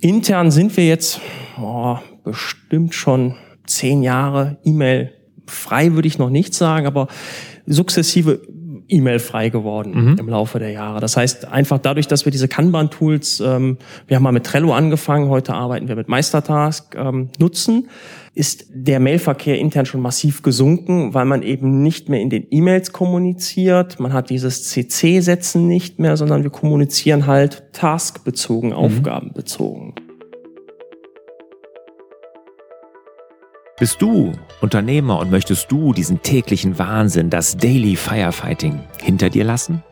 Intern sind wir jetzt oh, bestimmt schon zehn Jahre E-Mail frei, würde ich noch nicht sagen, aber sukzessive E-Mail frei geworden mhm. im Laufe der Jahre. Das heißt, einfach dadurch, dass wir diese Kanban-Tools, ähm, wir haben mal mit Trello angefangen, heute arbeiten wir mit Meistertask, ähm, nutzen, ist der Mailverkehr intern schon massiv gesunken, weil man eben nicht mehr in den E-Mails kommuniziert. Man hat dieses CC-Setzen nicht mehr, sondern wir kommunizieren halt taskbezogen, mhm. aufgabenbezogen. Bist du Unternehmer und möchtest du diesen täglichen Wahnsinn, das Daily Firefighting, hinter dir lassen?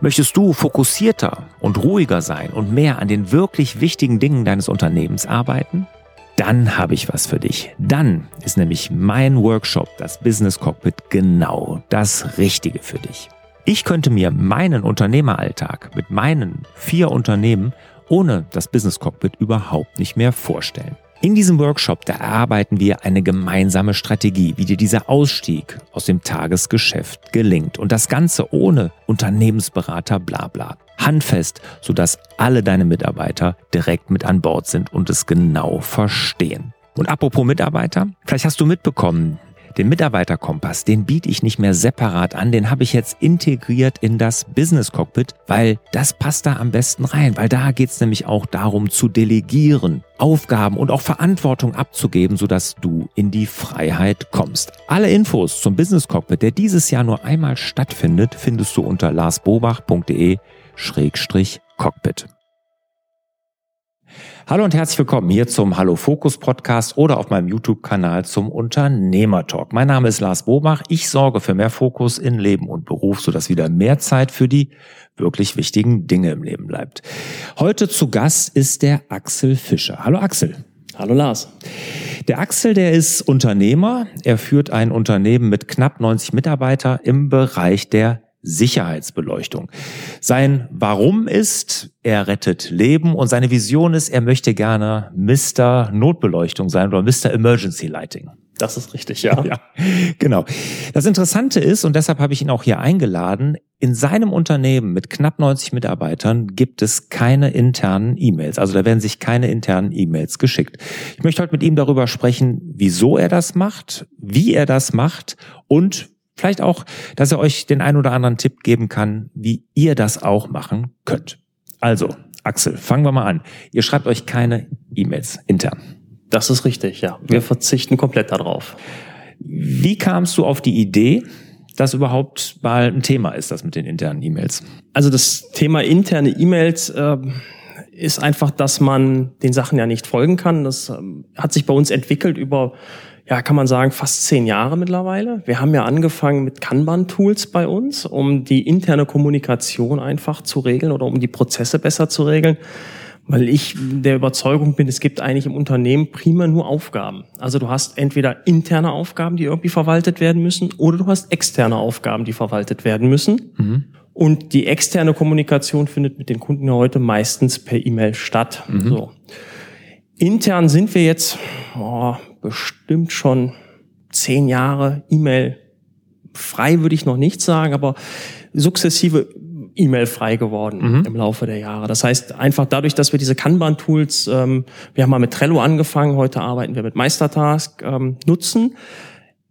Möchtest du fokussierter und ruhiger sein und mehr an den wirklich wichtigen Dingen deines Unternehmens arbeiten? Dann habe ich was für dich. Dann ist nämlich mein Workshop, das Business Cockpit, genau das Richtige für dich. Ich könnte mir meinen Unternehmeralltag mit meinen vier Unternehmen ohne das Business Cockpit überhaupt nicht mehr vorstellen. In diesem Workshop, da erarbeiten wir eine gemeinsame Strategie, wie dir dieser Ausstieg aus dem Tagesgeschäft gelingt. Und das Ganze ohne Unternehmensberater bla bla. Handfest, sodass alle deine Mitarbeiter direkt mit an Bord sind und es genau verstehen. Und apropos Mitarbeiter, vielleicht hast du mitbekommen, den Mitarbeiterkompass, den biete ich nicht mehr separat an, den habe ich jetzt integriert in das Business Cockpit, weil das passt da am besten rein, weil da geht es nämlich auch darum zu delegieren, Aufgaben und auch Verantwortung abzugeben, sodass du in die Freiheit kommst. Alle Infos zum Business Cockpit, der dieses Jahr nur einmal stattfindet, findest du unter larsbobach.de-cockpit. Hallo und herzlich willkommen hier zum Hallo Fokus Podcast oder auf meinem YouTube-Kanal zum Unternehmertalk. Mein Name ist Lars Bobach. Ich sorge für mehr Fokus in Leben und Beruf, sodass wieder mehr Zeit für die wirklich wichtigen Dinge im Leben bleibt. Heute zu Gast ist der Axel Fischer. Hallo Axel. Hallo Lars. Der Axel, der ist Unternehmer. Er führt ein Unternehmen mit knapp 90 Mitarbeiter im Bereich der Sicherheitsbeleuchtung. Sein Warum ist, er rettet Leben und seine Vision ist, er möchte gerne Mr. Notbeleuchtung sein oder Mr. Emergency Lighting. Das ist richtig, ja. ja. Genau. Das Interessante ist, und deshalb habe ich ihn auch hier eingeladen, in seinem Unternehmen mit knapp 90 Mitarbeitern gibt es keine internen E-Mails. Also da werden sich keine internen E-Mails geschickt. Ich möchte heute mit ihm darüber sprechen, wieso er das macht, wie er das macht und Vielleicht auch, dass er euch den ein oder anderen Tipp geben kann, wie ihr das auch machen könnt. Also, Axel, fangen wir mal an. Ihr schreibt euch keine E-Mails intern. Das ist richtig, ja. Wir verzichten komplett darauf. Wie kamst du auf die Idee, dass überhaupt mal ein Thema ist, das mit den internen E-Mails? Also das Thema interne E-Mails äh, ist einfach, dass man den Sachen ja nicht folgen kann. Das äh, hat sich bei uns entwickelt über ja, kann man sagen, fast zehn Jahre mittlerweile. Wir haben ja angefangen mit Kanban-Tools bei uns, um die interne Kommunikation einfach zu regeln oder um die Prozesse besser zu regeln. Weil ich der Überzeugung bin, es gibt eigentlich im Unternehmen prima nur Aufgaben. Also du hast entweder interne Aufgaben, die irgendwie verwaltet werden müssen, oder du hast externe Aufgaben, die verwaltet werden müssen. Mhm. Und die externe Kommunikation findet mit den Kunden heute meistens per E-Mail statt. Mhm. So. Intern sind wir jetzt oh, bestimmt schon zehn Jahre E-Mail frei, würde ich noch nicht sagen, aber sukzessive E-Mail frei geworden mhm. im Laufe der Jahre. Das heißt, einfach dadurch, dass wir diese Kanban-Tools, ähm, wir haben mal mit Trello angefangen, heute arbeiten wir mit Meistertask, ähm, nutzen,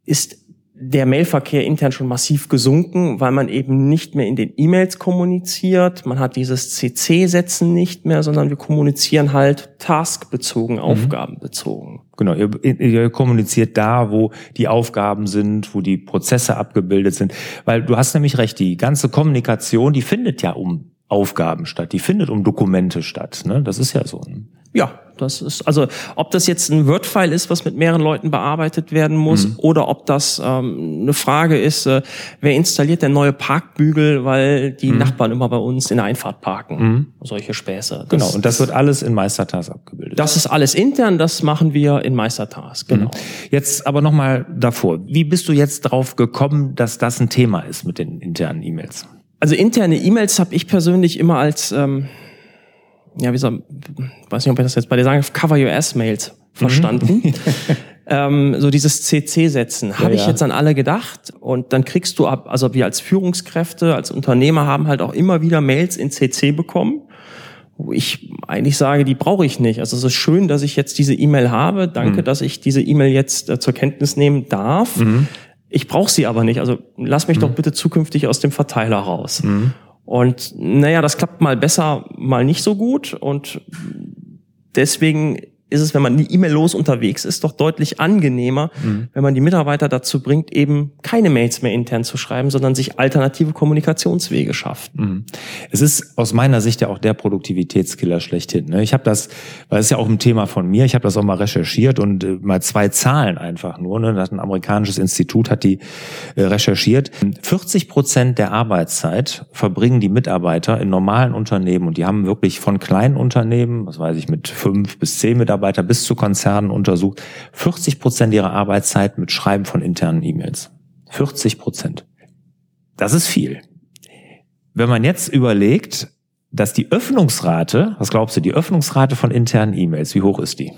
ist der Mailverkehr intern schon massiv gesunken, weil man eben nicht mehr in den E-Mails kommuniziert. Man hat dieses CC-Setzen nicht mehr, sondern wir kommunizieren halt taskbezogen, mhm. aufgabenbezogen. Genau, ihr, ihr kommuniziert da, wo die Aufgaben sind, wo die Prozesse abgebildet sind. Weil du hast nämlich recht, die ganze Kommunikation, die findet ja um Aufgaben statt, die findet um Dokumente statt. Ne? Das ist ja so. Ne? Ja, das ist, also ob das jetzt ein Word-File ist, was mit mehreren Leuten bearbeitet werden muss, mhm. oder ob das ähm, eine Frage ist, äh, wer installiert der neue Parkbügel, weil die mhm. Nachbarn immer bei uns in der Einfahrt parken. Mhm. Solche Späße. Das, genau, und das wird alles in Meistertask abgebildet. Das ist alles intern, das machen wir in Meistertask, genau. Mhm. Jetzt aber nochmal davor. Wie bist du jetzt drauf gekommen, dass das ein Thema ist mit den internen E-Mails? Also interne E-Mails habe ich persönlich immer als ähm, ja, wie soll, weiß nicht, ob ich das jetzt bei dir sagen, Cover Your Ass-Mails verstanden. Mhm. ähm, so dieses CC-Setzen, habe ja, ich jetzt an alle gedacht und dann kriegst du ab, also wir als Führungskräfte, als Unternehmer haben halt auch immer wieder Mails in CC bekommen wo ich eigentlich sage, die brauche ich nicht. Also es ist schön, dass ich jetzt diese E-Mail habe. Danke, mhm. dass ich diese E-Mail jetzt äh, zur Kenntnis nehmen darf. Mhm. Ich brauche sie aber nicht. Also lass mich mhm. doch bitte zukünftig aus dem Verteiler raus. Und naja, das klappt mal besser, mal nicht so gut. Und deswegen ist es, wenn man E-Mail-los unterwegs ist, doch deutlich angenehmer, mhm. wenn man die Mitarbeiter dazu bringt, eben keine Mails mehr intern zu schreiben, sondern sich alternative Kommunikationswege schafft. Mhm. Es ist aus meiner Sicht ja auch der Produktivitätskiller schlechthin. Ne? Ich habe das, weil es ist ja auch ein Thema von mir, ich habe das auch mal recherchiert und äh, mal zwei Zahlen einfach nur. Ne? Ein amerikanisches Institut hat die äh, recherchiert. 40 Prozent der Arbeitszeit verbringen die Mitarbeiter in normalen Unternehmen und die haben wirklich von kleinen Unternehmen, was weiß ich, mit fünf bis zehn Mitarbeitern, Mitarbeiter bis zu Konzernen untersucht, 40 Prozent ihrer Arbeitszeit mit Schreiben von internen E-Mails. 40 Prozent. Das ist viel. Wenn man jetzt überlegt, dass die Öffnungsrate, was glaubst du, die Öffnungsrate von internen E-Mails, wie hoch ist die?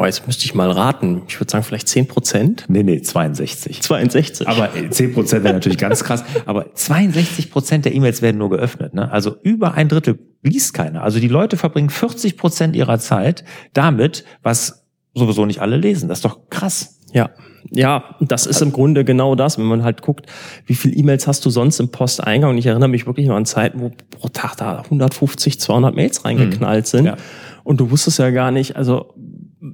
Boah, jetzt müsste ich mal raten. Ich würde sagen, vielleicht 10 Prozent? Nee, nee, 62. 62. Aber 10 Prozent wäre natürlich ganz krass. Aber 62 Prozent der E-Mails werden nur geöffnet. Ne? Also über ein Drittel liest keiner. Also die Leute verbringen 40 Prozent ihrer Zeit damit, was sowieso nicht alle lesen. Das ist doch krass. Ja. Ja, das ist im Grunde genau das, wenn man halt guckt, wie viele E-Mails hast du sonst im Posteingang. Und ich erinnere mich wirklich noch an Zeiten, wo pro Tag da 150, 200 Mails reingeknallt sind. Ja. Und du wusstest ja gar nicht, also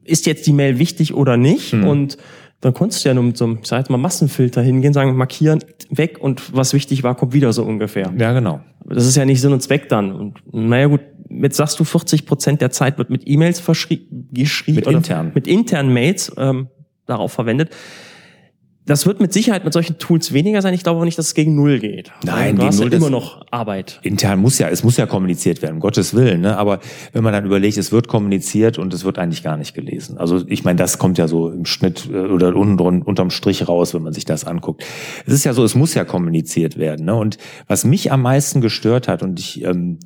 ist jetzt die Mail wichtig oder nicht? Mhm. Und dann konntest du ja nur mit so einem, ich sag jetzt mal, Massenfilter hingehen, sagen, markieren, weg und was wichtig war, kommt wieder so ungefähr. Ja, genau. Das ist ja nicht Sinn und Zweck dann. Und naja gut, jetzt sagst du, 40 Prozent der Zeit wird mit E-Mails geschrieben. Mit intern. Mit internen Mails ähm, darauf verwendet. Das wird mit Sicherheit mit solchen Tools weniger sein. Ich glaube aber nicht, dass es gegen Null geht. Nein, du gegen hast Null ja immer noch Arbeit. Intern muss ja, es muss ja kommuniziert werden, um Gottes Willen. Ne? Aber wenn man dann überlegt, es wird kommuniziert und es wird eigentlich gar nicht gelesen. Also ich meine, das kommt ja so im Schnitt äh, oder unten unterm Strich raus, wenn man sich das anguckt. Es ist ja so, es muss ja kommuniziert werden. Ne? Und was mich am meisten gestört hat und ich, ähm,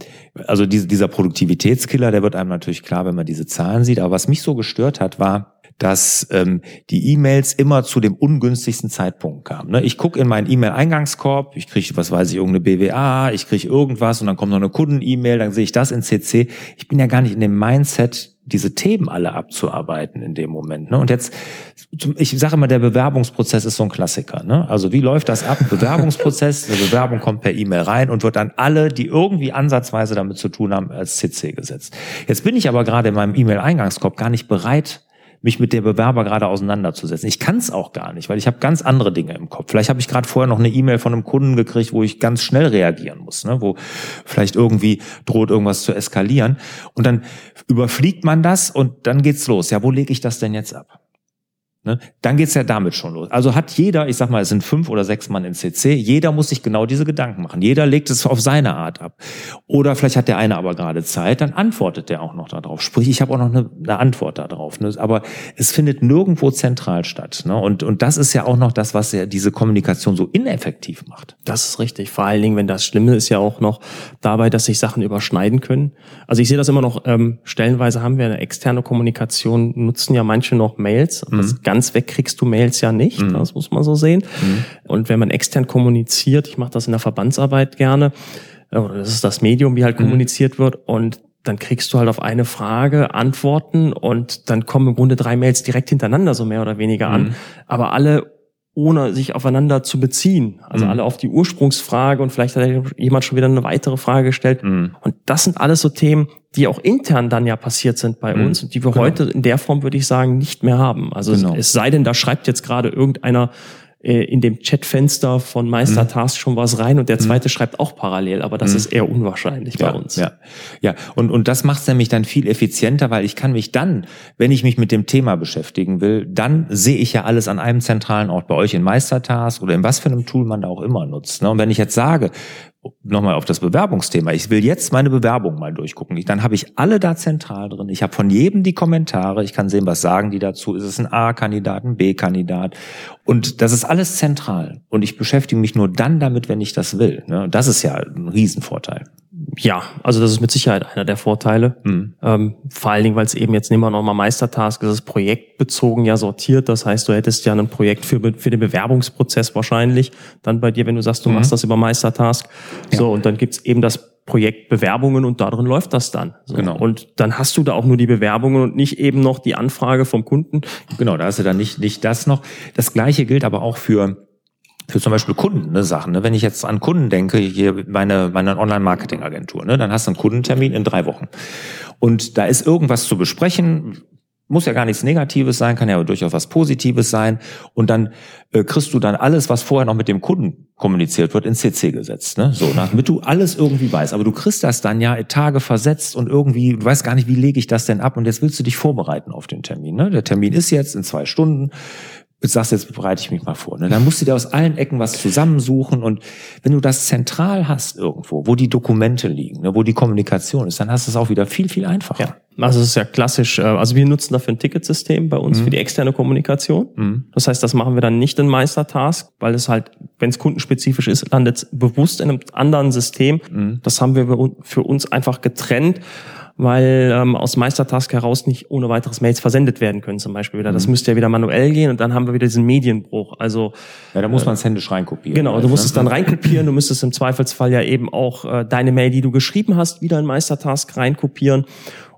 also diese, dieser Produktivitätskiller, der wird einem natürlich klar, wenn man diese Zahlen sieht. Aber was mich so gestört hat, war dass ähm, die E-Mails immer zu dem ungünstigsten Zeitpunkt kamen. Ne? Ich gucke in meinen E-Mail-Eingangskorb, ich kriege, was weiß ich, irgendeine BWA, ich kriege irgendwas und dann kommt noch eine Kunden-E-Mail, dann sehe ich das in CC. Ich bin ja gar nicht in dem Mindset, diese Themen alle abzuarbeiten in dem Moment. Ne? Und jetzt, ich sage immer, der Bewerbungsprozess ist so ein Klassiker. Ne? Also wie läuft das ab? Bewerbungsprozess, eine Bewerbung kommt per E-Mail rein und wird dann alle, die irgendwie ansatzweise damit zu tun haben, als CC gesetzt. Jetzt bin ich aber gerade in meinem E-Mail-Eingangskorb gar nicht bereit, mich mit der Bewerber gerade auseinanderzusetzen. Ich kann es auch gar nicht, weil ich habe ganz andere Dinge im Kopf. Vielleicht habe ich gerade vorher noch eine E-Mail von einem Kunden gekriegt, wo ich ganz schnell reagieren muss, ne? wo vielleicht irgendwie droht irgendwas zu eskalieren. Und dann überfliegt man das und dann geht's los. Ja, wo lege ich das denn jetzt ab? Ne? Dann geht's ja damit schon los. Also hat jeder, ich sag mal, es sind fünf oder sechs Mann in CC, jeder muss sich genau diese Gedanken machen. Jeder legt es auf seine Art ab. Oder vielleicht hat der eine aber gerade Zeit, dann antwortet der auch noch darauf. Sprich, ich habe auch noch eine, eine Antwort darauf. Ne? Aber es findet nirgendwo zentral statt. Ne? Und, und das ist ja auch noch das, was ja diese Kommunikation so ineffektiv macht. Das ist richtig. Vor allen Dingen, wenn das Schlimme ist ja auch noch dabei, dass sich Sachen überschneiden können. Also ich sehe das immer noch, ähm, stellenweise haben wir eine externe Kommunikation, nutzen ja manche noch Mails. Mhm ganz weg kriegst du Mails ja nicht, mhm. das muss man so sehen. Mhm. Und wenn man extern kommuniziert, ich mache das in der Verbandsarbeit gerne, äh, das ist das Medium, wie halt mhm. kommuniziert wird und dann kriegst du halt auf eine Frage Antworten und dann kommen im Grunde drei Mails direkt hintereinander so mehr oder weniger an, mhm. aber alle ohne sich aufeinander zu beziehen. Also mhm. alle auf die Ursprungsfrage und vielleicht hat jemand schon wieder eine weitere Frage gestellt. Mhm. Und das sind alles so Themen, die auch intern dann ja passiert sind bei mhm. uns und die wir genau. heute in der Form, würde ich sagen, nicht mehr haben. Also genau. es, es sei denn, da schreibt jetzt gerade irgendeiner äh, in dem Chatfenster von Meistertask mhm. schon was rein und der mhm. zweite mhm. schreibt auch parallel, aber das mhm. ist eher unwahrscheinlich ja, bei uns. Ja, ja. Und, und das macht es nämlich dann viel effizienter, weil ich kann mich dann, wenn ich mich mit dem Thema beschäftigen will, dann sehe ich ja alles an einem zentralen Ort bei euch in Meistertask oder in was für einem Tool man da auch immer nutzt. Ne? Und wenn ich jetzt sage, nochmal auf das Bewerbungsthema. Ich will jetzt meine Bewerbung mal durchgucken. Ich, dann habe ich alle da zentral drin. Ich habe von jedem die Kommentare. Ich kann sehen, was sagen die dazu. Ist es ein A-Kandidat, ein B-Kandidat? Und das ist alles zentral. Und ich beschäftige mich nur dann damit, wenn ich das will. Ne? Das ist ja ein Riesenvorteil. Ja, also das ist mit Sicherheit einer der Vorteile. Mhm. Ähm, vor allen Dingen, weil es eben jetzt nehmen wir nochmal Meistertask, es ist projektbezogen ja sortiert. Das heißt, du hättest ja ein Projekt für, für den Bewerbungsprozess wahrscheinlich. Dann bei dir, wenn du sagst, du mhm. machst das über Meistertask. Ja. So, und dann gibt's eben das Projekt Bewerbungen und darin läuft das dann. So. Genau. Und dann hast du da auch nur die Bewerbungen und nicht eben noch die Anfrage vom Kunden. Genau, da hast du dann nicht, nicht das noch. Das gleiche gilt aber auch für für zum Beispiel Kunden ne, Sachen. Ne? Wenn ich jetzt an Kunden denke, hier meine, meine Online-Marketing-Agentur, ne? dann hast du einen Kundentermin in drei Wochen. Und da ist irgendwas zu besprechen, muss ja gar nichts Negatives sein, kann ja durchaus was Positives sein. Und dann äh, kriegst du dann alles, was vorher noch mit dem Kunden kommuniziert wird, in CC gesetzt. Ne? So, damit du alles irgendwie weißt. Aber du kriegst das dann ja Tage versetzt und irgendwie, du weißt gar nicht, wie lege ich das denn ab? Und jetzt willst du dich vorbereiten auf den Termin. Ne? Der Termin ist jetzt in zwei Stunden jetzt sagst du, jetzt bereite ich mich mal vor. Ne? Dann musst du dir aus allen Ecken was zusammensuchen und wenn du das zentral hast irgendwo, wo die Dokumente liegen, ne, wo die Kommunikation ist, dann hast du es auch wieder viel, viel einfacher. Ja. Also es ist ja klassisch, äh, also wir nutzen dafür ein Ticketsystem bei uns mhm. für die externe Kommunikation. Mhm. Das heißt, das machen wir dann nicht in Meistertask, weil es halt, wenn es kundenspezifisch ist, landet es bewusst in einem anderen System. Mhm. Das haben wir für uns einfach getrennt weil ähm, aus Meistertask heraus nicht ohne weiteres Mails versendet werden können zum Beispiel wieder. Das mhm. müsste ja wieder manuell gehen und dann haben wir wieder diesen Medienbruch. Also ja, da muss man es händisch reinkopieren. Genau, du musst ne? es dann reinkopieren. Du müsstest im Zweifelsfall ja eben auch äh, deine Mail, die du geschrieben hast, wieder in Meistertask reinkopieren.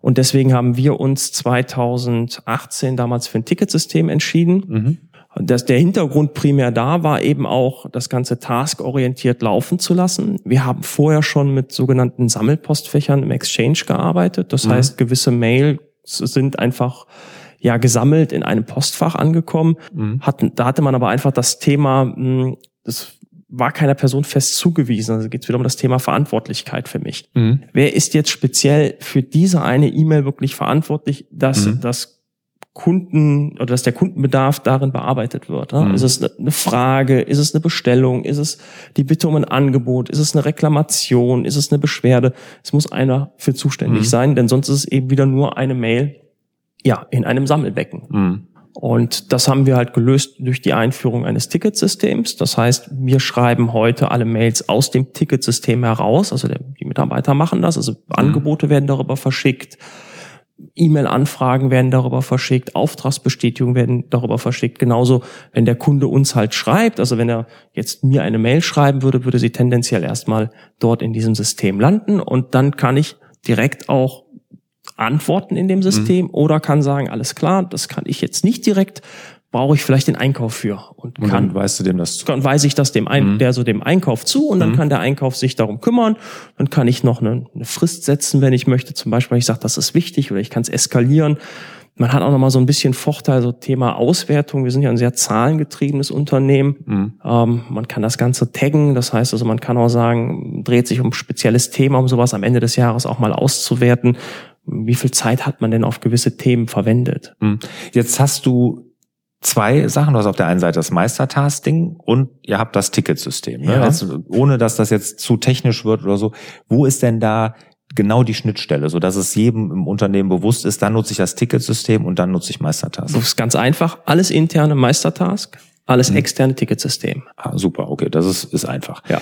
Und deswegen haben wir uns 2018 damals für ein Ticketsystem entschieden. Mhm dass der Hintergrund primär da war, eben auch das Ganze taskorientiert laufen zu lassen. Wir haben vorher schon mit sogenannten Sammelpostfächern im Exchange gearbeitet. Das mhm. heißt, gewisse Mails sind einfach ja gesammelt in einem Postfach angekommen. Mhm. Hatten, da hatte man aber einfach das Thema, hm, das war keiner Person fest zugewiesen. Also geht es wieder um das Thema Verantwortlichkeit für mich. Mhm. Wer ist jetzt speziell für diese eine E-Mail wirklich verantwortlich, dass mhm. das Kunden oder dass der Kundenbedarf darin bearbeitet wird. Ne? Mhm. Ist es eine Frage, ist es eine Bestellung, ist es die Bitte um ein Angebot, ist es eine Reklamation, ist es eine Beschwerde? Es muss einer für zuständig mhm. sein, denn sonst ist es eben wieder nur eine Mail, ja, in einem Sammelbecken. Mhm. Und das haben wir halt gelöst durch die Einführung eines Ticketsystems. Das heißt, wir schreiben heute alle Mails aus dem Ticketsystem heraus. Also die Mitarbeiter machen das. Also Angebote werden darüber verschickt. E-Mail-Anfragen werden darüber verschickt, Auftragsbestätigungen werden darüber verschickt. Genauso, wenn der Kunde uns halt schreibt, also wenn er jetzt mir eine Mail schreiben würde, würde sie tendenziell erstmal dort in diesem System landen und dann kann ich direkt auch antworten in dem System mhm. oder kann sagen, alles klar, das kann ich jetzt nicht direkt, brauche ich vielleicht den Einkauf für und, und kann weißt du dem das zu. Dann weiß ich das dem ein, mhm. der so dem Einkauf zu und dann mhm. kann der Einkauf sich darum kümmern. Dann kann ich noch eine, eine Frist setzen, wenn ich möchte. Zum Beispiel, ich sage, das ist wichtig oder ich kann es eskalieren. Man hat auch noch mal so ein bisschen Vorteil, so Thema Auswertung. Wir sind ja ein sehr zahlengetriebenes Unternehmen. Mhm. Ähm, man kann das Ganze taggen. Das heißt also, man kann auch sagen, dreht sich um ein spezielles Thema, um sowas am Ende des Jahres auch mal auszuwerten. Wie viel Zeit hat man denn auf gewisse Themen verwendet? Mhm. Jetzt hast du zwei Sachen. Du hast auf der einen Seite das Meistertask-Ding und ihr habt das Ticketsystem. Ne? Ja. Jetzt, ohne dass das jetzt zu technisch wird oder so. Wo ist denn da genau die Schnittstelle, so dass es jedem im Unternehmen bewusst ist, dann nutze ich das Ticketsystem und dann nutze ich Meistertask. Das ist ganz einfach. Alles interne Meistertask, alles hm. externe Ticketsystem. Ah, super, okay, das ist, ist einfach. Ja.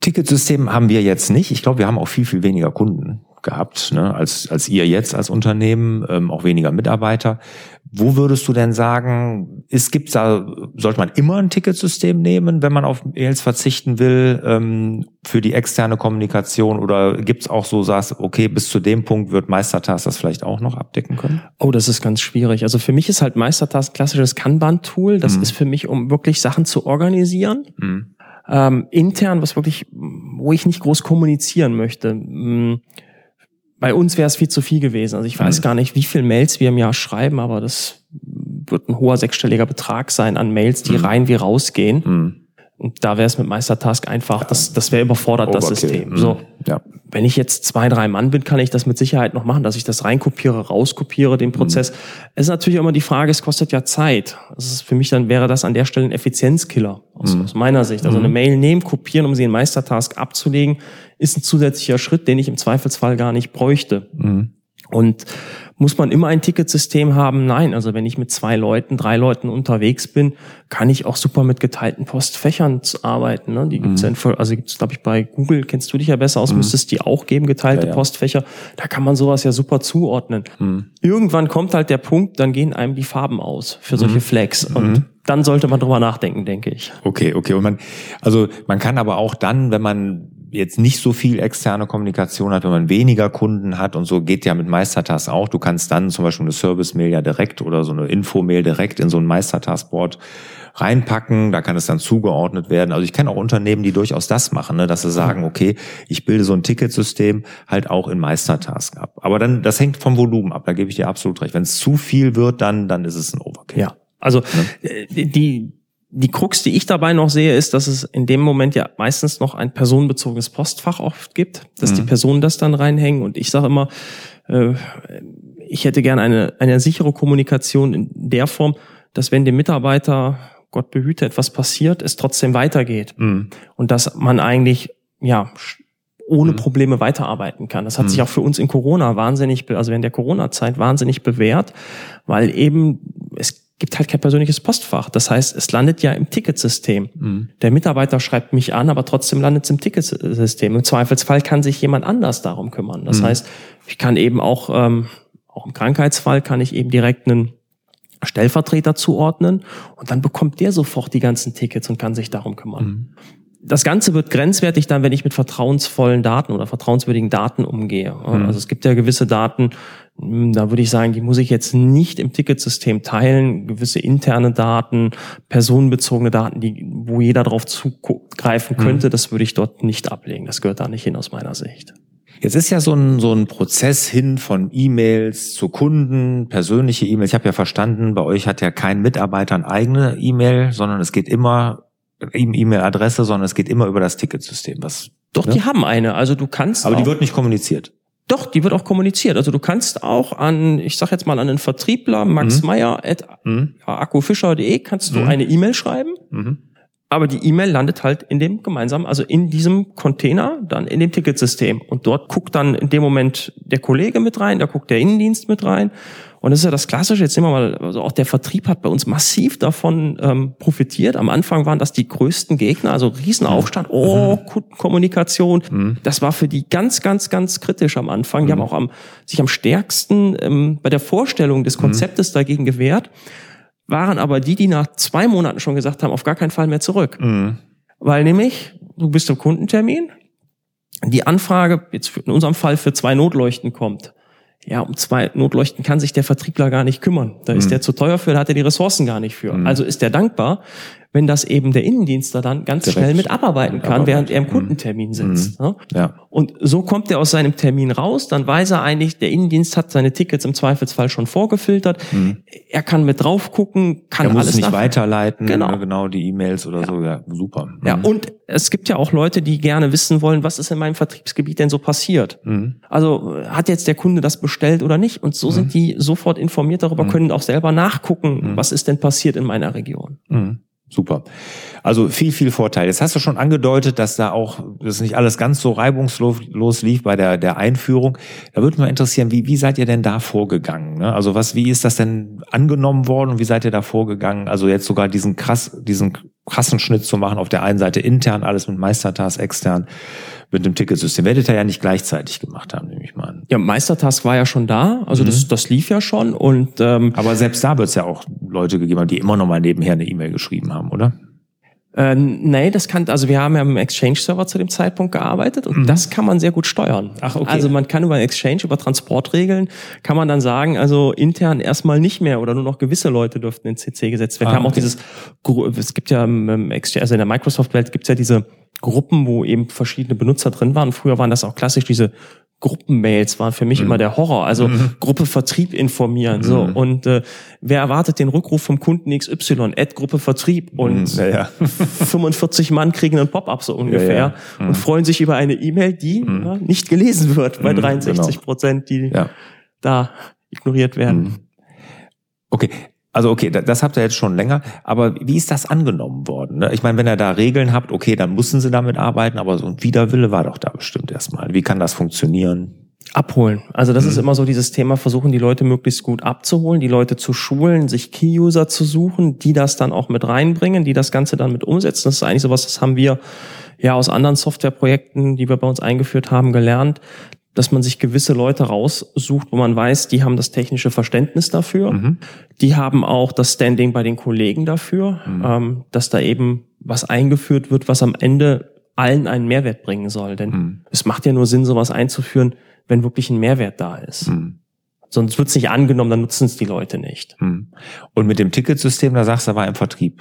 Ticketsystem haben wir jetzt nicht. Ich glaube, wir haben auch viel, viel weniger Kunden gehabt, ne, als, als ihr jetzt als Unternehmen, ähm, auch weniger Mitarbeiter. Wo würdest du denn sagen, ist, gibt's da, sollte man immer ein Ticketsystem nehmen, wenn man auf Mails verzichten will, ähm, für die externe Kommunikation? Oder gibt's auch so, sagst, okay, bis zu dem Punkt wird Meistertask das vielleicht auch noch abdecken können? Oh, das ist ganz schwierig. Also für mich ist halt Meistertask klassisches Kanban-Tool. Das mhm. ist für mich, um wirklich Sachen zu organisieren. Mhm. Ähm, intern, was wirklich, wo ich nicht groß kommunizieren möchte. Bei uns wäre es viel zu viel gewesen. Also ich weiß mhm. gar nicht, wie viel Mails wir im Jahr schreiben, aber das wird ein hoher sechsstelliger Betrag sein an Mails, die mhm. rein wie rausgehen. Mhm. Und da wäre es mit Meistertask einfach, das, das wäre überfordert, Overkill. das System. Mhm. So, ja. wenn ich jetzt zwei, drei Mann bin, kann ich das mit Sicherheit noch machen, dass ich das reinkopiere, rauskopiere, den Prozess. Mhm. Es ist natürlich immer die Frage, es kostet ja Zeit. Das ist für mich dann wäre das an der Stelle ein Effizienzkiller aus, mhm. aus meiner Sicht. Also eine mhm. Mail nehmen, kopieren, um sie in Meistertask abzulegen, ist ein zusätzlicher Schritt, den ich im Zweifelsfall gar nicht bräuchte. Mhm. Und muss man immer ein Ticketsystem haben? Nein. Also wenn ich mit zwei Leuten, drei Leuten unterwegs bin, kann ich auch super mit geteilten Postfächern arbeiten. Ne? Die gibt's mhm. ja, also gibt's glaube ich bei Google, kennst du dich ja besser aus, mhm. müsstest die auch geben, geteilte ja, ja. Postfächer. Da kann man sowas ja super zuordnen. Mhm. Irgendwann kommt halt der Punkt, dann gehen einem die Farben aus für solche mhm. Flags. Und mhm. dann sollte man drüber nachdenken, denke ich. Okay, okay. Und man, also man kann aber auch dann, wenn man jetzt nicht so viel externe Kommunikation hat, wenn man weniger Kunden hat und so geht ja mit Meistertask auch. Du kannst dann zum Beispiel eine Service-Mail ja direkt oder so eine Info-Mail direkt in so ein Meistertask-Board reinpacken, da kann es dann zugeordnet werden. Also ich kenne auch Unternehmen, die durchaus das machen, ne, dass sie sagen, mhm. okay, ich bilde so ein Ticketsystem halt auch in Meistertask ab. Aber dann, das hängt vom Volumen ab, da gebe ich dir absolut recht. Wenn es zu viel wird, dann, dann ist es ein Overkill. Ja, also ja. Äh, die, die Krux, die ich dabei noch sehe, ist, dass es in dem Moment ja meistens noch ein personenbezogenes Postfach oft gibt, dass mhm. die Personen das dann reinhängen. Und ich sage immer, äh, ich hätte gerne eine, eine sichere Kommunikation in der Form, dass wenn dem Mitarbeiter Gott behüte, etwas passiert, es trotzdem weitergeht. Mhm. Und dass man eigentlich, ja, ohne mhm. Probleme weiterarbeiten kann. Das hat mhm. sich auch für uns in Corona wahnsinnig, also während der Corona-Zeit wahnsinnig bewährt, weil eben gibt halt kein persönliches Postfach. Das heißt, es landet ja im Ticketsystem. Mhm. Der Mitarbeiter schreibt mich an, aber trotzdem landet es im Ticketsystem. Im Zweifelsfall kann sich jemand anders darum kümmern. Das mhm. heißt, ich kann eben auch, ähm, auch im Krankheitsfall kann ich eben direkt einen Stellvertreter zuordnen und dann bekommt der sofort die ganzen Tickets und kann sich darum kümmern. Mhm. Das Ganze wird grenzwertig dann, wenn ich mit vertrauensvollen Daten oder vertrauenswürdigen Daten umgehe. Mhm. Also es gibt ja gewisse Daten, da würde ich sagen, die muss ich jetzt nicht im Ticketsystem teilen. Gewisse interne Daten, personenbezogene Daten, die, wo jeder darauf zugreifen könnte, mhm. das würde ich dort nicht ablegen. Das gehört da nicht hin aus meiner Sicht. Jetzt ist ja so ein, so ein Prozess hin von E-Mails zu Kunden, persönliche E-Mails. Ich habe ja verstanden, bei euch hat ja kein Mitarbeiter eine eigene E-Mail, sondern es geht immer E-Mail-Adresse, sondern es geht immer über das Ticketsystem. Was, Doch, ne? die haben eine. Also du kannst. Aber die wird nicht kommuniziert. Doch, die wird auch kommuniziert. Also du kannst auch an, ich sag jetzt mal an den Vertriebler Max mhm. Meyer at mhm. akkufischer.de kannst du mhm. eine E-Mail schreiben. Mhm aber die E-Mail landet halt in dem gemeinsamen, also in diesem Container, dann in dem Ticketsystem. Und dort guckt dann in dem Moment der Kollege mit rein, da guckt der Innendienst mit rein. Und das ist ja das Klassische. Jetzt nehmen wir mal, also auch der Vertrieb hat bei uns massiv davon ähm, profitiert. Am Anfang waren das die größten Gegner, also Riesenaufstand, oh, mhm. Kommunikation. Mhm. Das war für die ganz, ganz, ganz kritisch am Anfang. Die mhm. haben auch am, sich am stärksten ähm, bei der Vorstellung des Konzeptes dagegen gewehrt waren aber die, die nach zwei Monaten schon gesagt haben, auf gar keinen Fall mehr zurück. Mhm. Weil nämlich, du bist im Kundentermin, die Anfrage, jetzt in unserem Fall für zwei Notleuchten kommt. Ja, um zwei Notleuchten kann sich der Vertriebler gar nicht kümmern. Da ist mhm. der zu teuer für, da hat er die Ressourcen gar nicht für. Mhm. Also ist er dankbar, wenn das eben der Innendienstler dann ganz Direkt schnell mit abarbeiten kann, abarbeiten. während er im mhm. Kundentermin sitzt. Mhm. Ja. Und so kommt er aus seinem Termin raus, dann weiß er eigentlich, der Innendienst hat seine Tickets im Zweifelsfall schon vorgefiltert. Mhm. Er kann mit drauf gucken, kann er muss alles nicht weiterleiten, genau, ne, genau die E-Mails oder ja. so. Ja, super. Mhm. Ja, und es gibt ja auch Leute, die gerne wissen wollen, was ist in meinem Vertriebsgebiet denn so passiert. Mhm. Also hat jetzt der Kunde das bestellt oder nicht? Und so sind die sofort informiert darüber, können auch selber nachgucken, was ist denn passiert in meiner Region. Super. Also viel, viel Vorteil. Jetzt hast du schon angedeutet, dass da auch das nicht alles ganz so reibungslos lief bei der, der Einführung. Da würde mich mal interessieren, wie, wie seid ihr denn da vorgegangen? Ne? Also was, wie ist das denn angenommen worden und wie seid ihr da vorgegangen? Also jetzt sogar diesen krass, diesen krassen Schnitt zu machen, auf der einen Seite intern alles mit Meistertask, extern mit dem Ticketsystem. Werdet ihr ja nicht gleichzeitig gemacht haben, nehme ich mal an. Ja, Meistertask war ja schon da, also mhm. das, das lief ja schon und ähm, Aber selbst da wird es ja auch Leute gegeben haben, die immer noch mal nebenher eine E-Mail geschrieben haben, oder? Äh, nee, das kann, also wir haben ja im Exchange-Server zu dem Zeitpunkt gearbeitet und mhm. das kann man sehr gut steuern. Ach, okay. Also man kann über Exchange, über Transportregeln, kann man dann sagen, also intern erstmal nicht mehr oder nur noch gewisse Leute dürften in CC gesetzt werden. Ah, wir haben okay. auch dieses, es gibt ja im Exchange, also in der Microsoft-Welt gibt es ja diese Gruppen, wo eben verschiedene Benutzer drin waren. Früher waren das auch klassisch diese Gruppenmails waren für mich mhm. immer der Horror. Also mhm. Gruppe Vertrieb informieren. Mhm. So und äh, wer erwartet den Rückruf vom Kunden XY? Ad Gruppe Vertrieb und ja, ja. 45 Mann kriegen einen Pop-up so ungefähr ja, und mhm. freuen sich über eine E-Mail, die mhm. nicht gelesen wird bei 63 mhm, Prozent, genau. die da ignoriert werden. Okay, also okay, das habt ihr jetzt schon länger, aber wie ist das angenommen worden? Ne? Ich meine, wenn ihr da Regeln habt, okay, dann müssen sie damit arbeiten, aber so ein Widerwille war doch da bestimmt erstmal. Wie kann das funktionieren? Abholen. Also das mhm. ist immer so dieses Thema, versuchen die Leute möglichst gut abzuholen, die Leute zu schulen, sich Key-User zu suchen, die das dann auch mit reinbringen, die das Ganze dann mit umsetzen. Das ist eigentlich sowas, das haben wir ja aus anderen Softwareprojekten, die wir bei uns eingeführt haben, gelernt, dass man sich gewisse Leute raussucht, wo man weiß, die haben das technische Verständnis dafür. Mhm. Die haben auch das Standing bei den Kollegen dafür, mhm. ähm, dass da eben was eingeführt wird, was am Ende allen einen Mehrwert bringen soll. Denn mhm. es macht ja nur Sinn, sowas einzuführen, wenn wirklich ein Mehrwert da ist. Mhm. Sonst wird es nicht angenommen, dann nutzen es die Leute nicht. Mhm. Und mit dem Ticketsystem, da sagst du, war im Vertrieb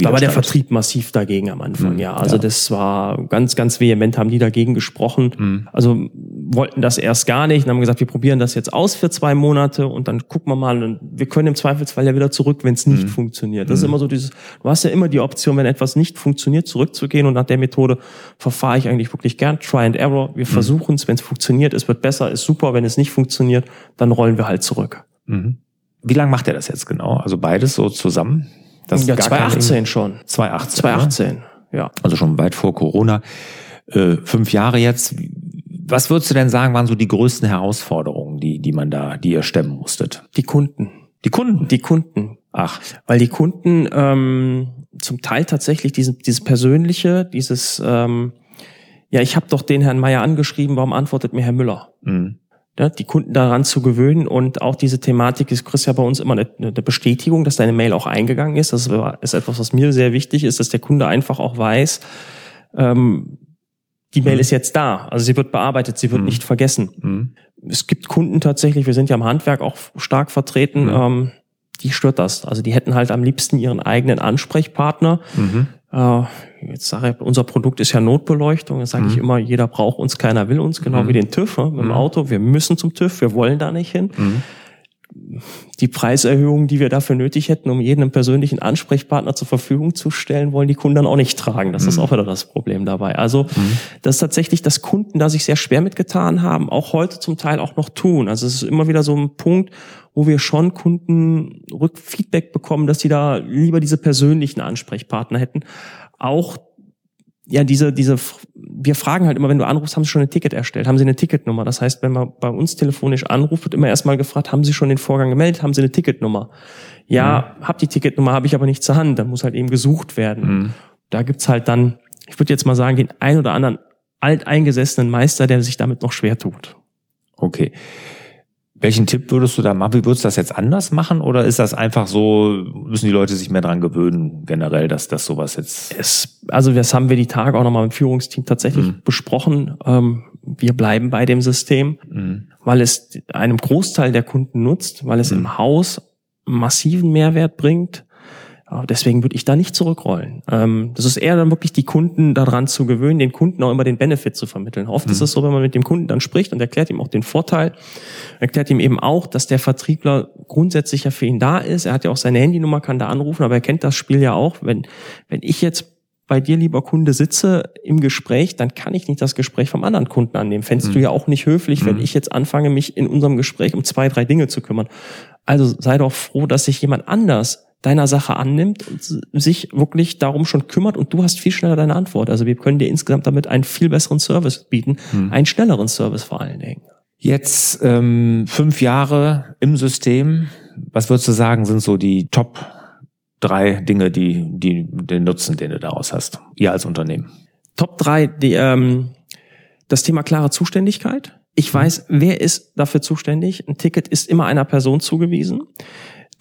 da war der Vertrieb massiv dagegen am Anfang, mhm, ja. Also ja. das war ganz, ganz vehement, haben die dagegen gesprochen. Mhm. Also wollten das erst gar nicht und haben gesagt, wir probieren das jetzt aus für zwei Monate und dann gucken wir mal und wir können im Zweifelsfall ja wieder zurück, wenn es nicht mhm. funktioniert. Das ist mhm. immer so dieses, du hast ja immer die Option, wenn etwas nicht funktioniert, zurückzugehen und nach der Methode verfahre ich eigentlich wirklich gern. Try and Error. Wir mhm. versuchen es, wenn es funktioniert, es wird besser, ist super. Wenn es nicht funktioniert, dann rollen wir halt zurück. Mhm. Wie lange macht er das jetzt genau? Also beides so zusammen? Das ja, 2018 schon. 2018. 2018, ne? ja. Also schon weit vor Corona. Äh, fünf Jahre jetzt. Was würdest du denn sagen, waren so die größten Herausforderungen, die, die man da, die ihr stemmen musstet? Die Kunden. Die Kunden? Die Kunden. Ach. Weil die Kunden ähm, zum Teil tatsächlich diese, dieses Persönliche, dieses, ähm, ja, ich habe doch den Herrn Meier angeschrieben, warum antwortet mir Herr Müller? Mhm ja, die Kunden daran zu gewöhnen und auch diese Thematik, ist kriegst ja bei uns immer eine, eine Bestätigung, dass deine Mail auch eingegangen ist. Das ist etwas, was mir sehr wichtig ist, dass der Kunde einfach auch weiß, ähm, die Mail mhm. ist jetzt da. Also sie wird bearbeitet, sie wird mhm. nicht vergessen. Mhm. Es gibt Kunden tatsächlich, wir sind ja im Handwerk auch stark vertreten, mhm. ähm, die stört das. Also die hätten halt am liebsten ihren eigenen Ansprechpartner. Mhm. Äh, jetzt sage ich, unser Produkt ist ja Notbeleuchtung. Jetzt sage mhm. ich immer, jeder braucht uns, keiner will uns, genau mhm. wie den TÜV ne, mit dem mhm. Auto. Wir müssen zum TÜV, wir wollen da nicht hin. Mhm. Die Preiserhöhungen, die wir dafür nötig hätten, um jeden persönlichen Ansprechpartner zur Verfügung zu stellen, wollen die Kunden dann auch nicht tragen. Das ist mhm. auch wieder das Problem dabei. Also mhm. das ist tatsächlich, dass Kunden da sich sehr schwer mitgetan haben, auch heute zum Teil auch noch tun. Also es ist immer wieder so ein Punkt, wo wir schon Kunden Rückfeedback bekommen, dass sie da lieber diese persönlichen Ansprechpartner hätten. Auch ja, diese, diese, wir fragen halt immer, wenn du anrufst, haben sie schon ein Ticket erstellt, haben sie eine Ticketnummer. Das heißt, wenn man bei uns telefonisch anruft, wird immer erstmal gefragt, haben sie schon den Vorgang gemeldet, haben sie eine Ticketnummer? Ja, mhm. hab die Ticketnummer, habe ich aber nicht zur Hand, dann muss halt eben gesucht werden. Mhm. Da gibt's halt dann, ich würde jetzt mal sagen, den ein oder anderen alteingesessenen Meister, der sich damit noch schwer tut. Okay. Welchen Tipp würdest du da machen? Wie würdest du das jetzt anders machen? Oder ist das einfach so, müssen die Leute sich mehr dran gewöhnen, generell, dass das sowas jetzt. Es, also das haben wir die Tage auch nochmal im Führungsteam tatsächlich mhm. besprochen. Ähm, wir bleiben bei dem System, mhm. weil es einem Großteil der Kunden nutzt, weil es mhm. im Haus massiven Mehrwert bringt Deswegen würde ich da nicht zurückrollen. Ähm, das ist eher dann wirklich die Kunden daran zu gewöhnen, den Kunden auch immer den Benefit zu vermitteln. Oft mhm. ist es so, wenn man mit dem Kunden dann spricht und erklärt ihm auch den Vorteil, erklärt ihm eben auch, dass der Vertriebler grundsätzlich ja für ihn da ist. Er hat ja auch seine Handynummer, kann da anrufen, aber er kennt das Spiel ja auch. Wenn, wenn ich jetzt bei dir, lieber Kunde, sitze im Gespräch, dann kann ich nicht das Gespräch vom anderen Kunden annehmen. Fändest mhm. du ja auch nicht höflich, wenn mhm. ich jetzt anfange, mich in unserem Gespräch um zwei, drei Dinge zu kümmern. Also sei doch froh, dass sich jemand anders deiner Sache annimmt und sich wirklich darum schon kümmert und du hast viel schneller deine Antwort. Also wir können dir insgesamt damit einen viel besseren Service bieten, hm. einen schnelleren Service vor allen Dingen. Jetzt ähm, fünf Jahre im System. Was würdest du sagen, sind so die Top drei Dinge, die, die den Nutzen, den du daraus hast, ihr als Unternehmen? Top drei, die, ähm, das Thema klare Zuständigkeit. Ich weiß, wer ist dafür zuständig. Ein Ticket ist immer einer Person zugewiesen.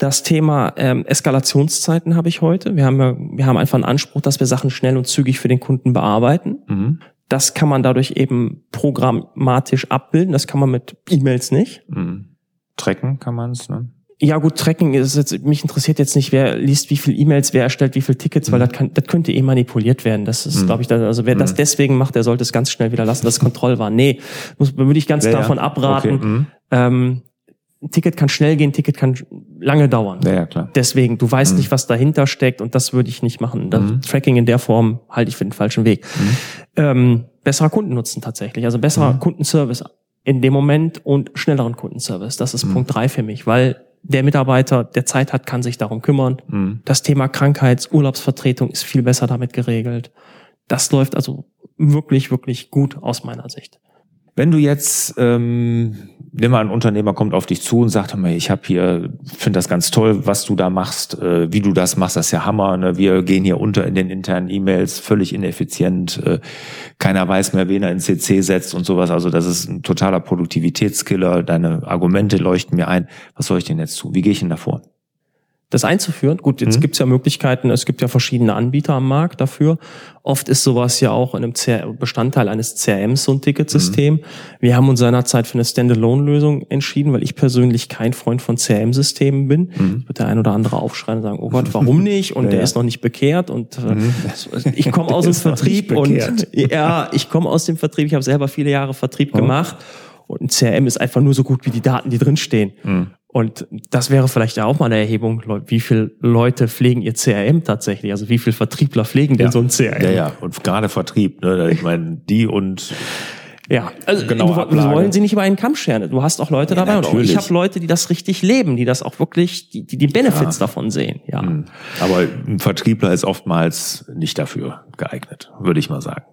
Das Thema ähm, Eskalationszeiten habe ich heute. Wir haben, ja, wir haben einfach einen Anspruch, dass wir Sachen schnell und zügig für den Kunden bearbeiten. Mhm. Das kann man dadurch eben programmatisch abbilden. Das kann man mit E-Mails nicht. Mhm. Tracken kann man es, ne? Ja gut, Tracking ist jetzt, mich interessiert jetzt nicht, wer liest wie viel E-Mails, wer erstellt wie viel Tickets, mhm. weil das, kann, das könnte eh manipuliert werden. Das ist, mhm. glaube ich, da, also wer mhm. das deswegen macht, der sollte es ganz schnell wieder lassen, dass Kontroll war. Nee, muss, würde ich ganz ja, davon abraten. Okay. Mhm. Ähm, ein Ticket kann schnell gehen, ein Ticket kann lange dauern. Ja, ja klar. Deswegen, du weißt mhm. nicht, was dahinter steckt und das würde ich nicht machen. Das mhm. Tracking in der Form halte ich für den falschen Weg. Mhm. Ähm, besserer Kundennutzen tatsächlich, also besserer mhm. Kundenservice in dem Moment und schnelleren Kundenservice. Das ist mhm. Punkt drei für mich, weil der Mitarbeiter, der Zeit hat, kann sich darum kümmern. Mhm. Das Thema Krankheits-, Urlaubsvertretung ist viel besser damit geregelt. Das läuft also wirklich, wirklich gut aus meiner Sicht. Wenn du jetzt, ähm, nimm mal ein Unternehmer kommt auf dich zu und sagt, mal, ich habe hier, finde das ganz toll, was du da machst, äh, wie du das machst, das ist ja Hammer. Ne? Wir gehen hier unter in den internen E-Mails, völlig ineffizient. Äh, keiner weiß mehr, wen er in CC setzt und sowas. Also das ist ein totaler Produktivitätskiller. Deine Argumente leuchten mir ein. Was soll ich denn jetzt zu? Wie gehe ich denn davor? Das einzuführen. Gut, jetzt mhm. gibt's ja Möglichkeiten, es gibt ja verschiedene Anbieter am Markt dafür. Oft ist sowas ja auch in einem CR Bestandteil eines CRMs so ein Ticketsystem. Mhm. Wir haben uns seinerzeit für eine Standalone-Lösung entschieden, weil ich persönlich kein Freund von CRM-Systemen bin. Mhm. Wird der ein oder andere aufschreien und sagen, oh Gott, warum nicht? Und ja, der ja. ist noch nicht bekehrt und äh, mhm. ich komme aus dem Vertrieb und ja, ich komme aus dem Vertrieb. Ich habe selber viele Jahre Vertrieb oh. gemacht und ein CRM ist einfach nur so gut wie die Daten, die drinstehen. Mhm. Und das wäre vielleicht auch mal eine Erhebung, wie viele Leute pflegen ihr CRM tatsächlich? Also wie viele Vertriebler pflegen denn ja. so ein CRM? Ja, ja, und gerade Vertrieb, ne? Ich meine, die und ja, also genau, du, wollen sie nicht über einen Kamm scheren. Du hast auch Leute ja, dabei natürlich. und auch ich habe Leute, die das richtig leben, die das auch wirklich, die die, die Benefits ja. davon sehen. Ja. Hm. Aber ein Vertriebler ist oftmals nicht dafür geeignet, würde ich mal sagen.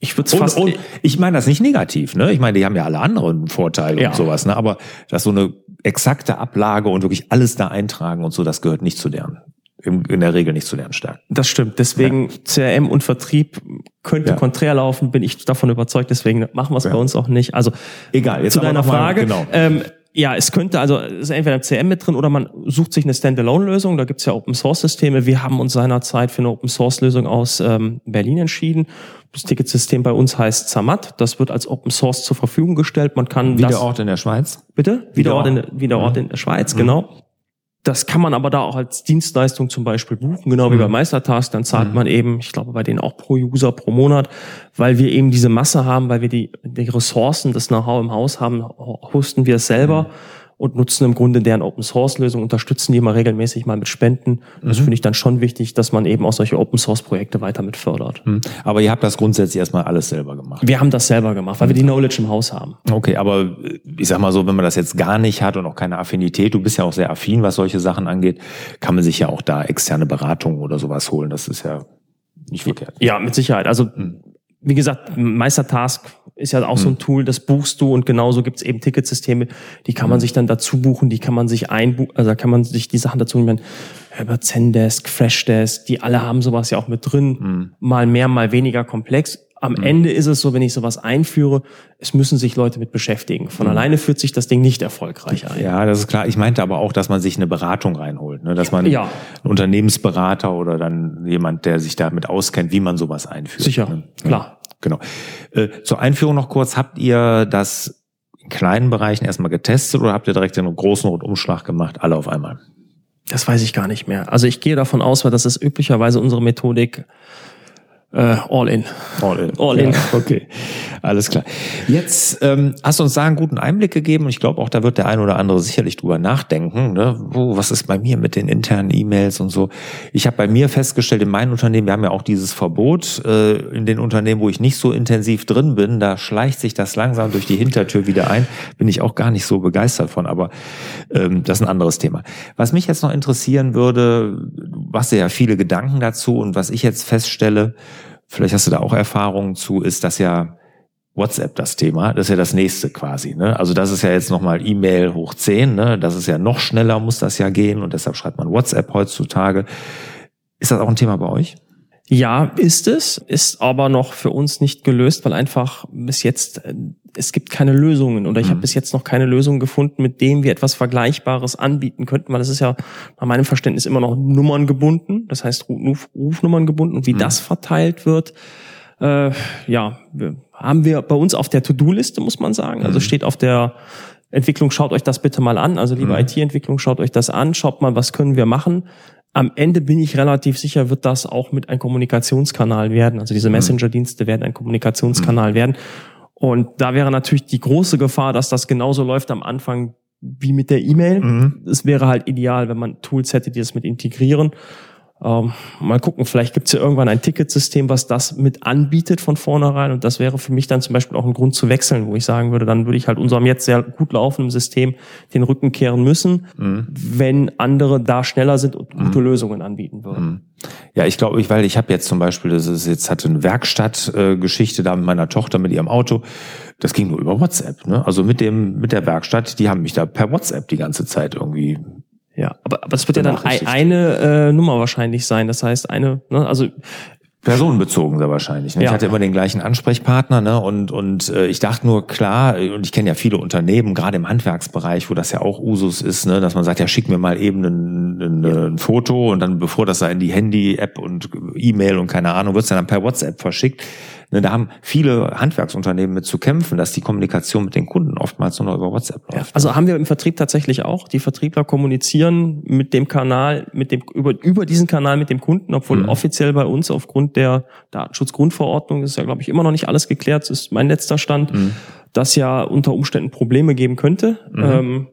Ich würde fast. Und, ich meine das nicht negativ, ne? Ich meine, die haben ja alle anderen Vorteile ja. und sowas, ne? Aber das so eine exakte Ablage und wirklich alles da eintragen und so, das gehört nicht zu deren in der Regel nicht zu deren Stärken. Das stimmt. Deswegen ja. CRM und Vertrieb könnte ja. konträr laufen, bin ich davon überzeugt. Deswegen machen wir es ja. bei uns auch nicht. Also egal. Jetzt zu deiner Frage. Mal, genau. Ähm, ja, es könnte also ist entweder ein CRM mit drin oder man sucht sich eine Standalone-Lösung. Da gibt's ja Open-Source-Systeme. Wir haben uns seinerzeit für eine Open-Source-Lösung aus ähm, Berlin entschieden. Das Ticketsystem bei uns heißt Zamat. Das wird als Open Source zur Verfügung gestellt. Man kann wie das, der Ort in der Schweiz. Bitte? Wie der Ort in, wie der Ort in der Schweiz, mhm. genau. Das kann man aber da auch als Dienstleistung zum Beispiel buchen, genau wie mhm. bei Meistertask. Dann zahlt mhm. man eben, ich glaube, bei denen auch pro User pro Monat, weil wir eben diese Masse haben, weil wir die, die Ressourcen, das Know-how im Haus haben, hosten wir es selber. Mhm und nutzen im Grunde deren Open Source Lösung, unterstützen die immer regelmäßig mal mit Spenden. Das mhm. finde ich dann schon wichtig, dass man eben auch solche Open Source Projekte weiter mit fördert. Mhm. Aber ihr habt das grundsätzlich erstmal alles selber gemacht. Wir haben das selber gemacht, weil wir die Knowledge im Haus haben. Okay, aber ich sag mal so, wenn man das jetzt gar nicht hat und auch keine Affinität, du bist ja auch sehr affin, was solche Sachen angeht, kann man sich ja auch da externe Beratung oder sowas holen. Das ist ja nicht verkehrt. Ja, mit Sicherheit. Also mhm wie gesagt, Meistertask ist ja auch hm. so ein hm. Tool, das buchst du und genauso gibt's eben Ticketsysteme, die kann man hm. sich dann dazu buchen, die kann man sich einbuchen, also kann man sich die Sachen dazu nehmen, über Zendesk, Freshdesk, die alle haben sowas ja auch mit drin, hm. mal mehr, mal weniger komplex. Am mhm. Ende ist es so, wenn ich sowas einführe, es müssen sich Leute mit beschäftigen. Von mhm. alleine führt sich das Ding nicht erfolgreich ein. Ja, das ist klar. Ich meinte aber auch, dass man sich eine Beratung reinholt, ne? dass man ja. einen Unternehmensberater oder dann jemand, der sich damit auskennt, wie man sowas einführt. Sicher, ne? klar. Genau. Äh, zur Einführung noch kurz. Habt ihr das in kleinen Bereichen erstmal getestet oder habt ihr direkt den großen Rundumschlag gemacht, alle auf einmal? Das weiß ich gar nicht mehr. Also ich gehe davon aus, weil das ist üblicherweise unsere Methodik, äh, all in. All in. All in. Ja, okay, alles klar. Jetzt ähm, hast du uns da einen guten Einblick gegeben und ich glaube auch, da wird der ein oder andere sicherlich drüber nachdenken. Ne? Oh, was ist bei mir mit den internen E-Mails und so? Ich habe bei mir festgestellt, in meinem Unternehmen, wir haben ja auch dieses Verbot äh, in den Unternehmen, wo ich nicht so intensiv drin bin, da schleicht sich das langsam durch die Hintertür wieder ein. Bin ich auch gar nicht so begeistert von, aber ähm, das ist ein anderes Thema. Was mich jetzt noch interessieren würde, du hast ja viele Gedanken dazu und was ich jetzt feststelle, vielleicht hast du da auch Erfahrungen zu, ist das ja WhatsApp das Thema. Das ist ja das nächste quasi. Ne? Also das ist ja jetzt nochmal E-Mail hoch 10. Ne? Das ist ja noch schneller, muss das ja gehen. Und deshalb schreibt man WhatsApp heutzutage. Ist das auch ein Thema bei euch? Ja, ist es, ist aber noch für uns nicht gelöst, weil einfach bis jetzt äh, es gibt keine Lösungen oder ich mhm. habe bis jetzt noch keine Lösung gefunden, mit dem wir etwas Vergleichbares anbieten könnten, weil das ist ja nach meinem Verständnis immer noch Nummern gebunden, das heißt Ruf, Rufnummern gebunden und wie mhm. das verteilt wird, äh, ja, haben wir bei uns auf der To-Do-Liste, muss man sagen. Also mhm. steht auf der Entwicklung, schaut euch das bitte mal an. Also liebe mhm. IT-Entwicklung, schaut euch das an, schaut mal, was können wir machen am Ende bin ich relativ sicher, wird das auch mit ein Kommunikationskanal werden. Also diese mhm. Messenger-Dienste werden ein Kommunikationskanal mhm. werden. Und da wäre natürlich die große Gefahr, dass das genauso läuft am Anfang wie mit der E-Mail. Mhm. Es wäre halt ideal, wenn man Tools hätte, die das mit integrieren. Ähm, mal gucken, vielleicht gibt es ja irgendwann ein Ticketsystem, was das mit anbietet von vornherein. Und das wäre für mich dann zum Beispiel auch ein Grund zu wechseln, wo ich sagen würde, dann würde ich halt unserem jetzt sehr gut laufenden System den Rücken kehren müssen, mhm. wenn andere da schneller sind und gute mhm. Lösungen anbieten würden. Mhm. Ja, ich glaube, ich, weil ich habe jetzt zum Beispiel, das ist jetzt hatte eine Werkstattgeschichte äh, da mit meiner Tochter mit ihrem Auto. Das ging nur über WhatsApp. Ne? Also mit dem mit der Werkstatt, die haben mich da per WhatsApp die ganze Zeit irgendwie ja, aber, aber es wird ja dann eine äh, Nummer wahrscheinlich sein. Das heißt, eine, ne, also Personenbezogen sehr wahrscheinlich. Ne? Ja. Ich hatte immer den gleichen Ansprechpartner ne? und, und äh, ich dachte nur, klar, und ich kenne ja viele Unternehmen, gerade im Handwerksbereich, wo das ja auch Usus ist, ne? dass man sagt, ja, schick mir mal eben ein, ein, ein Foto und dann, bevor das da in die Handy-App und E-Mail und keine Ahnung, wird's dann per WhatsApp verschickt. Ne, da haben viele Handwerksunternehmen mit zu kämpfen, dass die Kommunikation mit den Kunden oftmals nur noch über WhatsApp läuft. Ja, also haben wir im Vertrieb tatsächlich auch. Die Vertriebler kommunizieren mit dem Kanal, mit dem, über, über diesen Kanal mit dem Kunden, obwohl mhm. offiziell bei uns aufgrund der Datenschutzgrundverordnung ist ja, glaube ich, immer noch nicht alles geklärt. Das ist mein letzter Stand, mhm. dass ja unter Umständen Probleme geben könnte. Mhm. Ähm,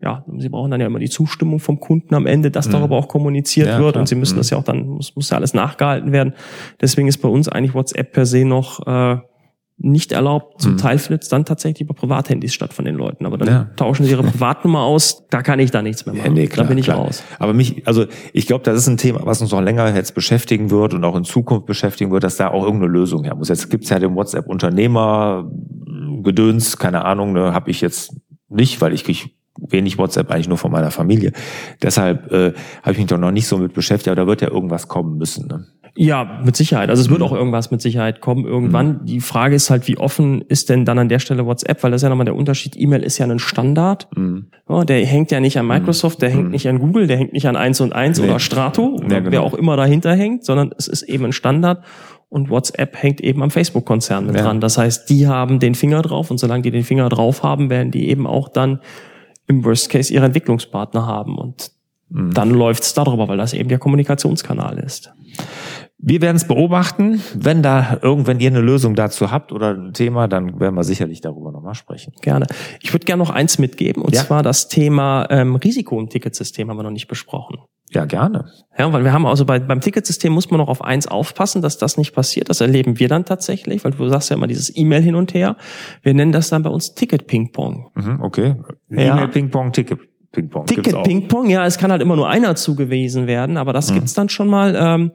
ja, sie brauchen dann ja immer die Zustimmung vom Kunden am Ende, dass mhm. darüber auch kommuniziert ja, wird klar. und sie müssen mhm. das ja auch dann, muss, muss ja alles nachgehalten werden. Deswegen ist bei uns eigentlich WhatsApp per se noch äh, nicht erlaubt. Zum mhm. Teil findet es dann tatsächlich über Privathandys statt von den Leuten. Aber dann ja. tauschen sie ihre Privatnummer aus, da kann ich da nichts mehr machen. Ja, nee, klar, da bin ich klar. raus. Aber mich, also ich glaube, das ist ein Thema, was uns noch länger jetzt beschäftigen wird und auch in Zukunft beschäftigen wird, dass da auch irgendeine Lösung her muss. Jetzt gibt's ja den WhatsApp-Unternehmer, Gedöns, keine Ahnung, ne, habe ich jetzt nicht, weil ich krieg wenig WhatsApp eigentlich nur von meiner Familie. Deshalb äh, habe ich mich doch noch nicht so mit beschäftigt, aber da wird ja irgendwas kommen müssen. Ne? Ja, mit Sicherheit. Also es wird mhm. auch irgendwas mit Sicherheit kommen irgendwann. Mhm. Die Frage ist halt, wie offen ist denn dann an der Stelle WhatsApp? Weil das ist ja nochmal der Unterschied. E-Mail ist ja ein Standard. Mhm. Ja, der hängt ja nicht an Microsoft, der hängt mhm. nicht an Google, der hängt nicht an 1 und 1 nee. oder Strato, ja, genau. wer auch immer dahinter hängt, sondern es ist eben ein Standard. Und WhatsApp hängt eben am Facebook-Konzern mit ja. dran. Das heißt, die haben den Finger drauf und solange die den Finger drauf haben, werden die eben auch dann im Worst Case ihre Entwicklungspartner haben. Und mhm. dann läuft's darüber, weil das eben der Kommunikationskanal ist. Wir werden es beobachten. Wenn da irgendwann ihr eine Lösung dazu habt oder ein Thema, dann werden wir sicherlich darüber nochmal sprechen. Gerne. Ich würde gerne noch eins mitgeben, und ja. zwar das Thema ähm, Risiko im Ticketsystem haben wir noch nicht besprochen. Ja, gerne. Ja, weil wir haben also bei, beim Ticketsystem muss man noch auf eins aufpassen, dass das nicht passiert. Das erleben wir dann tatsächlich, weil du sagst ja immer dieses E-Mail hin und her. Wir nennen das dann bei uns Ticket-Ping-Pong. Mhm, okay. Ja. E-Mail-Ping-Pong, Ticket. Ping-Pong. Ticket Ping-Pong, ja, es kann halt immer nur einer zugewiesen werden, aber das mhm. gibt's dann schon mal. Ähm,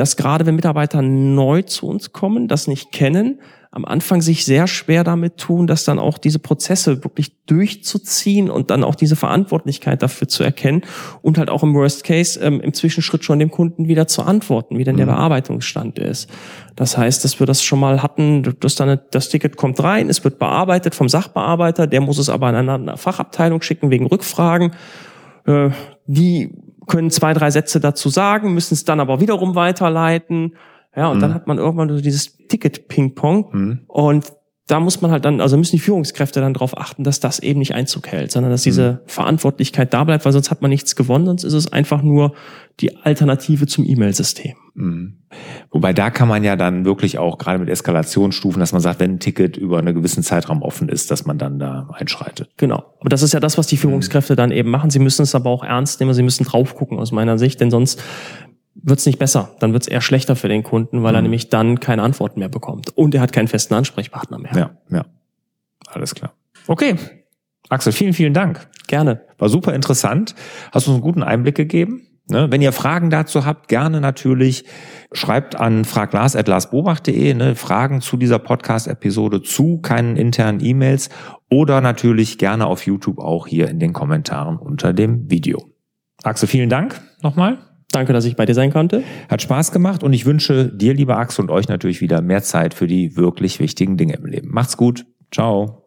dass gerade wenn Mitarbeiter neu zu uns kommen, das nicht kennen, am Anfang sich sehr schwer damit tun, dass dann auch diese Prozesse wirklich durchzuziehen und dann auch diese Verantwortlichkeit dafür zu erkennen und halt auch im Worst Case ähm, im Zwischenschritt schon dem Kunden wieder zu antworten, wie denn der mhm. Bearbeitungsstand ist. Das heißt, dass wir das schon mal hatten, dass dann das Ticket kommt rein, es wird bearbeitet vom Sachbearbeiter, der muss es aber in eine Fachabteilung schicken wegen Rückfragen. Äh, die können zwei, drei Sätze dazu sagen, müssen es dann aber wiederum weiterleiten. Ja, und mhm. dann hat man irgendwann so dieses Ticket-Ping-Pong. Mhm. Und da muss man halt dann, also müssen die Führungskräfte dann darauf achten, dass das eben nicht Einzug hält, sondern dass diese mhm. Verantwortlichkeit da bleibt, weil sonst hat man nichts gewonnen, sonst ist es einfach nur die Alternative zum E-Mail-System. Mhm. Wobei da kann man ja dann wirklich auch gerade mit Eskalationsstufen, dass man sagt, wenn ein Ticket über einen gewissen Zeitraum offen ist, dass man dann da einschreitet. Genau. Aber das ist ja das, was die Führungskräfte mhm. dann eben machen. Sie müssen es aber auch ernst nehmen, sie müssen drauf gucken aus meiner Sicht, denn sonst wird's nicht besser. Dann wird's eher schlechter für den Kunden, weil mhm. er nämlich dann keine Antworten mehr bekommt. Und er hat keinen festen Ansprechpartner mehr. Ja, ja. Alles klar. Okay. Axel, vielen, vielen Dank. Gerne. War super interessant. Hast uns einen guten Einblick gegeben. Ne? Wenn ihr Fragen dazu habt, gerne natürlich schreibt an fraglars.larsbobach.de ne? Fragen zu dieser Podcast-Episode, zu keinen internen E-Mails oder natürlich gerne auf YouTube auch hier in den Kommentaren unter dem Video. Axel, vielen Dank nochmal. Danke, dass ich bei dir sein konnte. Hat Spaß gemacht und ich wünsche dir, lieber Axel, und euch natürlich wieder mehr Zeit für die wirklich wichtigen Dinge im Leben. Macht's gut. Ciao.